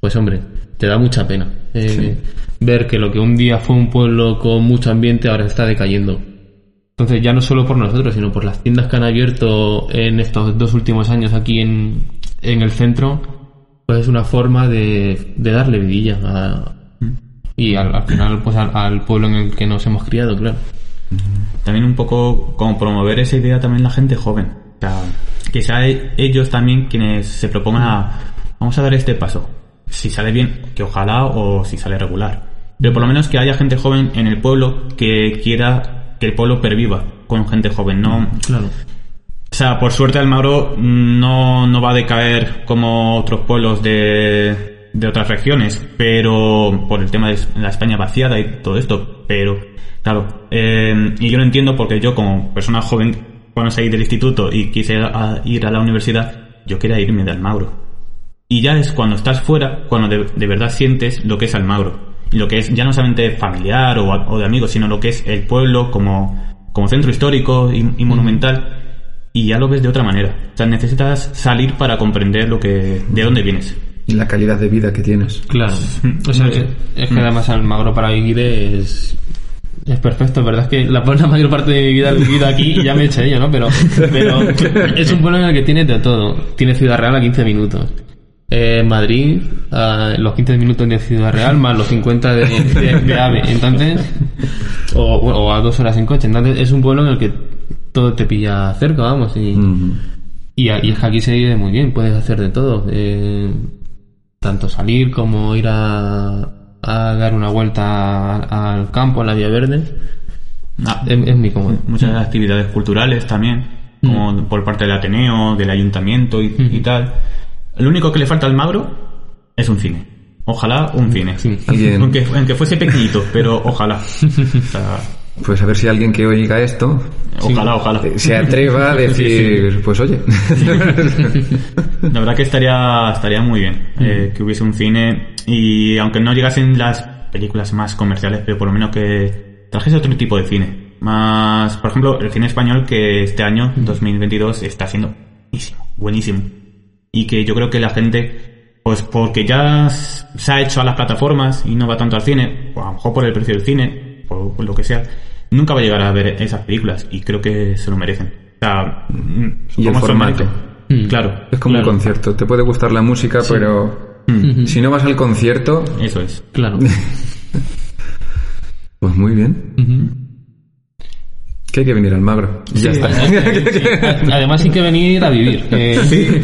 pues hombre, te da mucha pena eh, ver que lo que un día fue un pueblo con mucho ambiente ahora está decayendo. Entonces ya no solo por nosotros, sino por las tiendas que han abierto en estos dos últimos años aquí en, en el centro, pues es una forma de, de darle vidilla a- y al, al final pues al, al pueblo en el que nos hemos criado, claro. También un poco como promover esa idea también la gente joven. O sea, que sea ellos también quienes se propongan a, vamos a dar este paso. Si sale bien, que ojalá, o si sale regular. Pero por lo menos que haya gente joven en el pueblo que quiera que el pueblo perviva con gente joven. No, Claro. o sea, por suerte Almagro no, no va a decaer como otros pueblos de, de otras regiones, pero por el tema de la España vaciada y todo esto, pero claro, eh, y yo lo entiendo porque yo como persona joven, cuando salí del instituto y quise a- ir a la universidad, yo quería irme de Almagro. Y ya es cuando estás fuera, cuando de, de verdad sientes lo que es Almagro. Y lo que es ya no solamente familiar o, o de amigos, sino lo que es el pueblo como, como centro histórico y, y monumental. Y ya lo ves de otra manera. O sea, necesitas salir para comprender lo que, de dónde vienes. Y la calidad de vida que tienes. Claro. O sea, es, es que además Almagro para vivir es, es perfecto. Es verdad es que la, *laughs* la mayor parte de mi vida he vivido aquí y ya me he hecho ello, ¿no? Pero, pero es un pueblo en el que tiene de todo. Tiene Ciudad Real a 15 minutos. Eh, Madrid, a los 15 minutos de Ciudad Real más los 50 de, de- de AVE. Entonces, o, o a dos horas en coche. Entonces, es un pueblo en el que todo te pilla cerca, vamos. Y, y es que aquí se vive muy bien, puedes hacer de todo. eh, tanto salir como ir a, a dar una vuelta al campo, a la vía verde. Ah, Es, es muy cómodo. muchas actividades culturales también, como por parte del Ateneo, del Ayuntamiento y, y tal. Lo único que le falta al Magro es un cine. Ojalá un cine. Sí. Aunque, aunque fuese pequeñito, pero ojalá. *laughs* O sea, Pues a ver si alguien que oiga esto ojalá, ojalá. eh, se atreva a *laughs* decir, pues oye. La verdad que estaría, estaría muy bien eh, que hubiese un cine y aunque no llegasen las películas más comerciales, pero por lo menos que trajese otro tipo de cine. Más, por ejemplo, el cine español que este año, 2022, está siendo buenísimo, buenísimo. Y que yo creo que la gente, pues porque ya se ha hecho a las plataformas y no va tanto al cine, o a lo mejor por el precio del cine, por, por lo que sea, nunca va a llegar a ver esas películas y creo que se lo merecen. O sea, mm, Y el formato. merecen. Claro. Es como un concierto. Te puede gustar la música, pero si no vas al concierto, Eso es. Claro. *laughs* pues muy bien. Que hay que venir al Magro. Y ya Sí, está. sí. Además hay que venir a vivir. eh,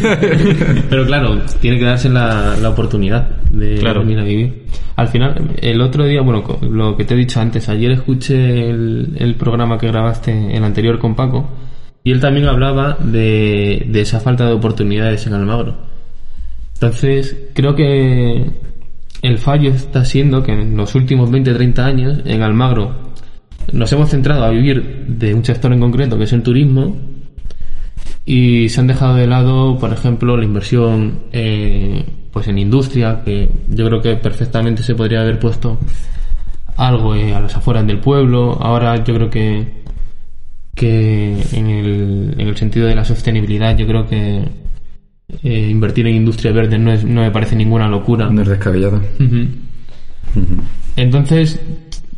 *laughs* Pero claro, tiene que darse la, la oportunidad de Claro. venir a vivir. Al final, el otro día, bueno, lo que te he dicho antes, ayer escuché el, el programa que grabaste, el anterior con Paco, y él también hablaba de, de esa falta de oportunidades en Almagro. Entonces, creo que el fallo está siendo que en los últimos 20-30 años en Almagro nos hemos centrado a vivir de un sector en concreto, que es el turismo, y se han dejado de lado, por ejemplo, la inversión eh, pues en industria, que yo creo que perfectamente se podría haber puesto algo eh, a las afueras del pueblo. Ahora yo creo que que en el, en el sentido de la sostenibilidad yo creo que eh, invertir en industria verde no, es, no me parece ninguna locura. No es descabellado. Entonces,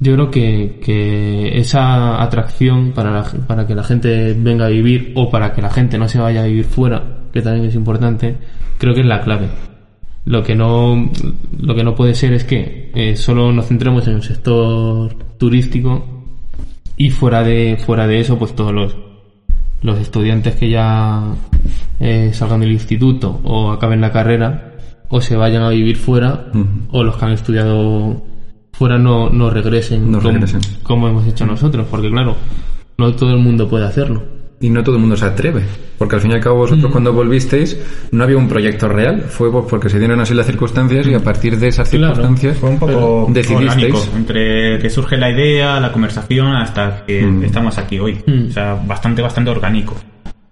Yo creo que, que esa atracción para, la- para que la gente venga a vivir o para que la gente no se vaya a vivir fuera, que también es importante, creo que es la clave. Lo que no, lo que no puede ser es que eh, solo nos centremos en el sector turístico y fuera de, fuera de eso, pues todos los, los estudiantes que ya eh, salgan del instituto o acaben la carrera o se vayan a vivir fuera o los que han estudiado fuera no, no regresen, No como, regresen. como hemos hecho nosotros, porque claro, no todo el mundo puede hacerlo. Y no todo el mundo se atreve, porque al fin y al cabo vosotros cuando volvisteis no había un proyecto real, fue pues porque se dieron así las circunstancias y a partir de esas Claro, circunstancias Fue un poco decidisteis. orgánico, entre que surge la idea, la conversación, hasta que Mm. estamos aquí hoy. Mm. O sea, bastante, bastante orgánico.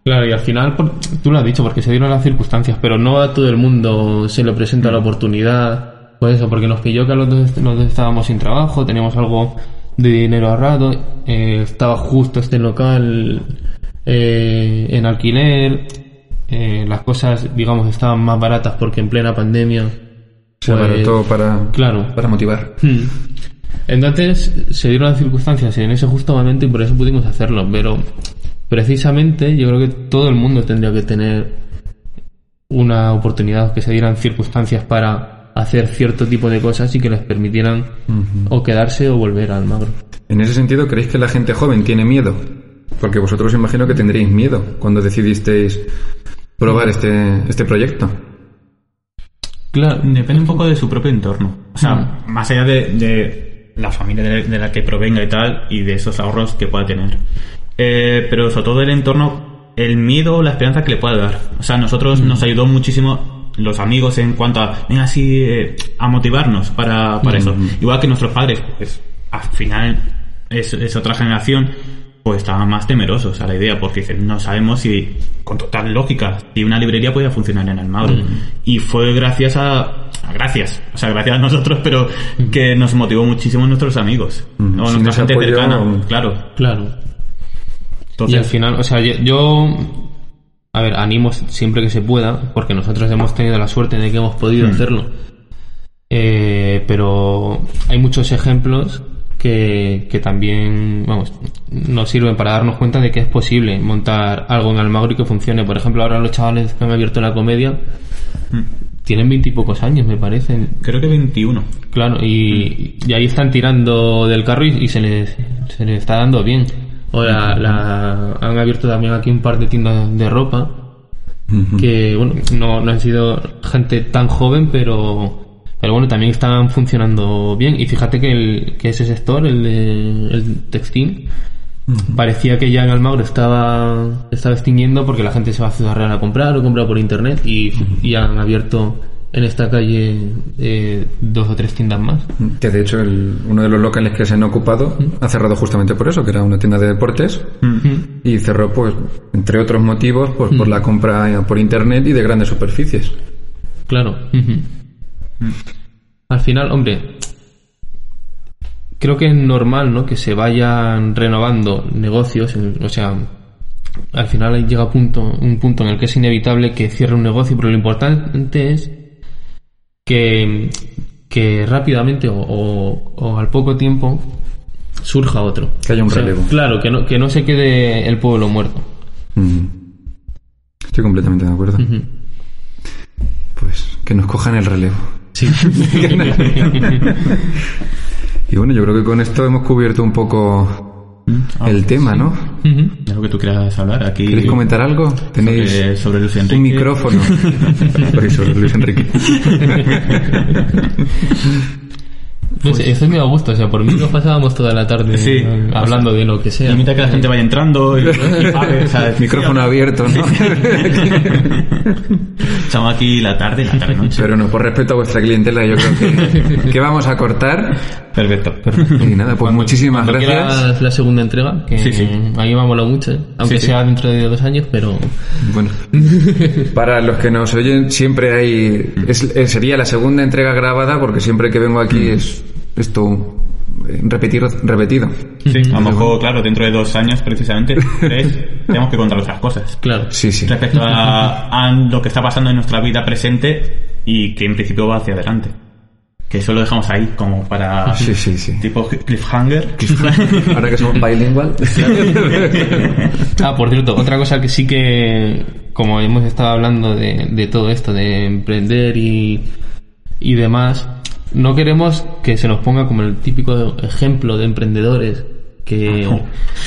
Claro, y al final, por- tú lo has dicho, porque se dieron las circunstancias, pero no a todo el mundo se le presenta la oportunidad, pues eso, porque nos pilló que los dos, los dos estábamos sin trabajo, teníamos algo de dinero ahorrado, eh, estaba justo este local eh, en alquiler, eh, las cosas, digamos, estaban más baratas porque en plena pandemia... Se pues, abarató para, Claro, para motivar. Hmm. Entonces se dieron las circunstancias en ese justo momento y por eso pudimos hacerlo. Pero precisamente yo creo que todo el mundo tendría que tener una oportunidad que se dieran circunstancias para hacer cierto tipo de cosas y que les permitieran o quedarse o volver al Magro. En ese sentido, ¿creéis que la gente joven tiene miedo? Porque vosotros imagino que tendréis miedo cuando decidisteis probar este, este proyecto. Claro, Depende un poco de su propio entorno. O sea, más allá de, de la familia de, de la que provenga y tal, y de esos ahorros que pueda tener. Eh, pero sobre todo el entorno, el miedo o la esperanza que le pueda dar. O sea, a nosotros nos ayudó muchísimo los amigos en cuanto a, venga, así, eh, a motivarnos para, para eso. Igual que nuestros padres, pues, al final es, es otra generación, pues estaban más temerosos a la idea, porque dicen, no sabemos si, con total lógica, si una librería podía funcionar en Almagro. Y fue gracias a, gracias, o sea, gracias a nosotros, pero que nos motivó muchísimo nuestros amigos, Mm. o nuestra gente cercana, claro. claro. Entonces, y al final, o sea, yo, a ver, animo siempre que se pueda, porque nosotros hemos tenido la suerte de que hemos podido Mm. hacerlo. Eh, pero hay muchos ejemplos que, que también, vamos, nos sirven para darnos cuenta de que es posible montar algo en Almagro y que funcione. Por ejemplo, ahora los chavales que han abierto la comedia Mm. tienen veintipocos años, me parecen. creo que 21. Claro, y, y ahí están tirando del carro y, y se, les, se les está dando bien. O la, la- han abierto también aquí un par de tiendas de ropa que, bueno, no, no han sido gente tan joven, pero, pero bueno, también están funcionando bien. Y fíjate que, el, que ese sector, el, de, el textil, parecía que ya en Almagro estaba, estaba extinguiendo porque la gente se va a Ciudad Real a comprar o compra por internet y, y han abierto en esta calle eh, dos o tres tiendas más. Que de hecho el- uno de los locales que se han ocupado ha cerrado justamente por eso, que era una tienda de deportes y cerró pues entre otros motivos pues por la compra por internet y de grandes superficies. Claro. ujú. Al final, hombre, creo que es normal, ¿no? Que se vayan renovando negocios, o sea, al final llega punto, un punto en el que es inevitable que cierre un negocio, pero lo importante es que, que rápidamente o, o- o al poco tiempo surja otro. Que haya un O sea, relevo. Claro, que no, que no se quede el pueblo muerto. Estoy completamente de acuerdo. Pues que nos cojan el relevo. Sí. *laughs* Y bueno, yo creo que con esto hemos cubierto un poco el tema, ¿no? Ujú. De lo que tú quieras hablar aquí. ¿Queréis comentar algo? Tenéis sobre, *laughs* sobre Luis Enrique. un micrófono. Por sobre Luis Enrique. No sé, eso es muy a gusto, o sea, por mí nos pasábamos toda la tarde Sí, hablando de lo que sea. Limita que la gente vaya entrando y, y pague, ¿sabes? *laughs* Micrófono abierto, ¿no? *laughs* Estamos aquí la tarde, la tarde noche. Pero no, por respeto a vuestra clientela, yo creo que, que vamos a cortar. Perfecto. *laughs* Y nada, pues muchísimas Cuando gracias. la segunda entrega, que Sí, sí. a mí me ha molado mucho, ¿eh? aunque Sí, sí. sea dentro de dos años, pero Bueno, *laughs* para los que nos oyen, siempre hay. es- eh, sería la segunda entrega grabada, porque siempre que vengo aquí es esto eh, repetido. repetido. Sí, a lo mejor, claro, dentro de dos años precisamente, *laughs* tres, tenemos que contar otras cosas. claro. Sí, sí. Respecto a, a lo que está pasando en nuestra vida presente y que en principio va hacia adelante. Que eso lo dejamos ahí como para Sí, sí, sí. tipo cliffhanger. Ahora que somos bilingual. *laughs* Ah, por cierto, otra cosa que sí que, como hemos estado hablando de, de todo esto, de emprender y, y demás, no queremos que se nos ponga como el típico ejemplo de emprendedores que,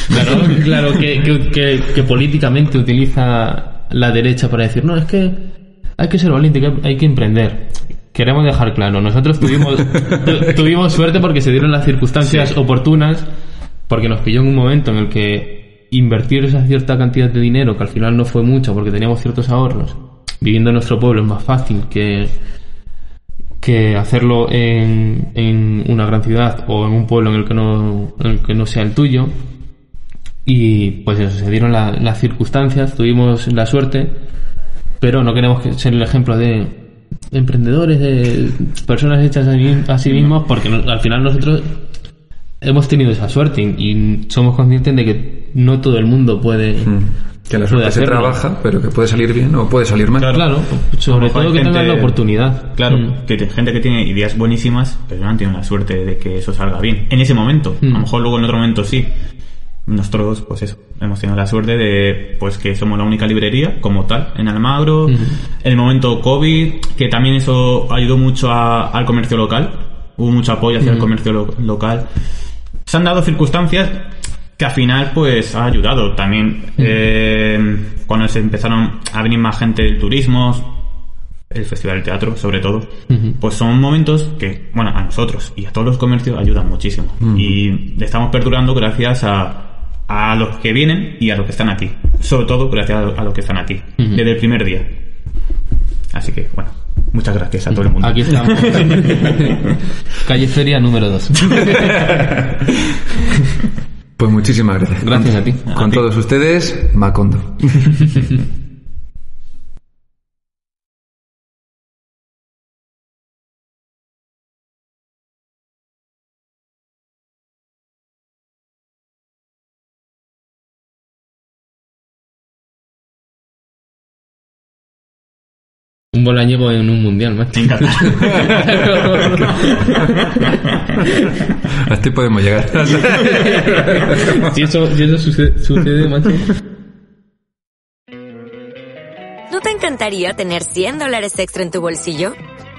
claro, claro, que, que, que- que políticamente utiliza la derecha para decir, no, es que hay que ser valiente, que hay que emprender. Queremos dejar claro, nosotros tuvimos, tu- tuvimos suerte porque se dieron las circunstancias oportunas, porque nos pilló en un momento en el que invertir esa cierta cantidad de dinero, que al final no fue mucho porque teníamos ciertos ahorros, viviendo en nuestro pueblo es más fácil que, que hacerlo en, en una gran ciudad o en un pueblo en el que no, en el que no sea el tuyo. Y pues eso, se dieron la- las circunstancias, tuvimos la suerte, pero no queremos que- ser el ejemplo de emprendedores, de personas hechas a, sí- a sí mismos, porque no- al final nosotros hemos tenido esa suerte y, somos conscientes de que no todo el mundo puede, Que la suerte se trabaja, pero que puede salir bien o puede salir mal. Claro, sobre A todo que tengan gente- la oportunidad. Claro, Mm. que te- gente que tiene ideas buenísimas, pero no han tenido la suerte de que eso salga bien. En ese momento. A Mm. lo mejor luego en otro momento sí. Nosotros, pues eso, hemos tenido la suerte de pues que somos la única librería como tal en Almagro. En el momento COVID, que también eso ayudó mucho a- al comercio local. Hubo mucho apoyo hacia el comercio lo- local. Se han dado circunstancias que al final pues ha ayudado también eh, cuando se empezaron a venir más gente del turismo el festival del teatro sobre todo pues son momentos que bueno a nosotros y a todos los comercios ayudan muchísimo y le estamos perdurando gracias a a los que vienen y a los que están aquí sobre todo gracias a, los que están aquí desde el primer día así que bueno muchas gracias a todo el mundo Aquí estamos. *laughs* Calle Feria número 2. Pues muchísimas gracias. Gracias a ti. Con todos ustedes, Macondo. *laughs* Un bolañego en un mundial, macho. Me encanta. Hasta *laughs* ahí podemos llegar. *laughs* si eso, si eso sucede, sucede, macho. ¿No te encantaría tener 100 dólares extra en tu bolsillo?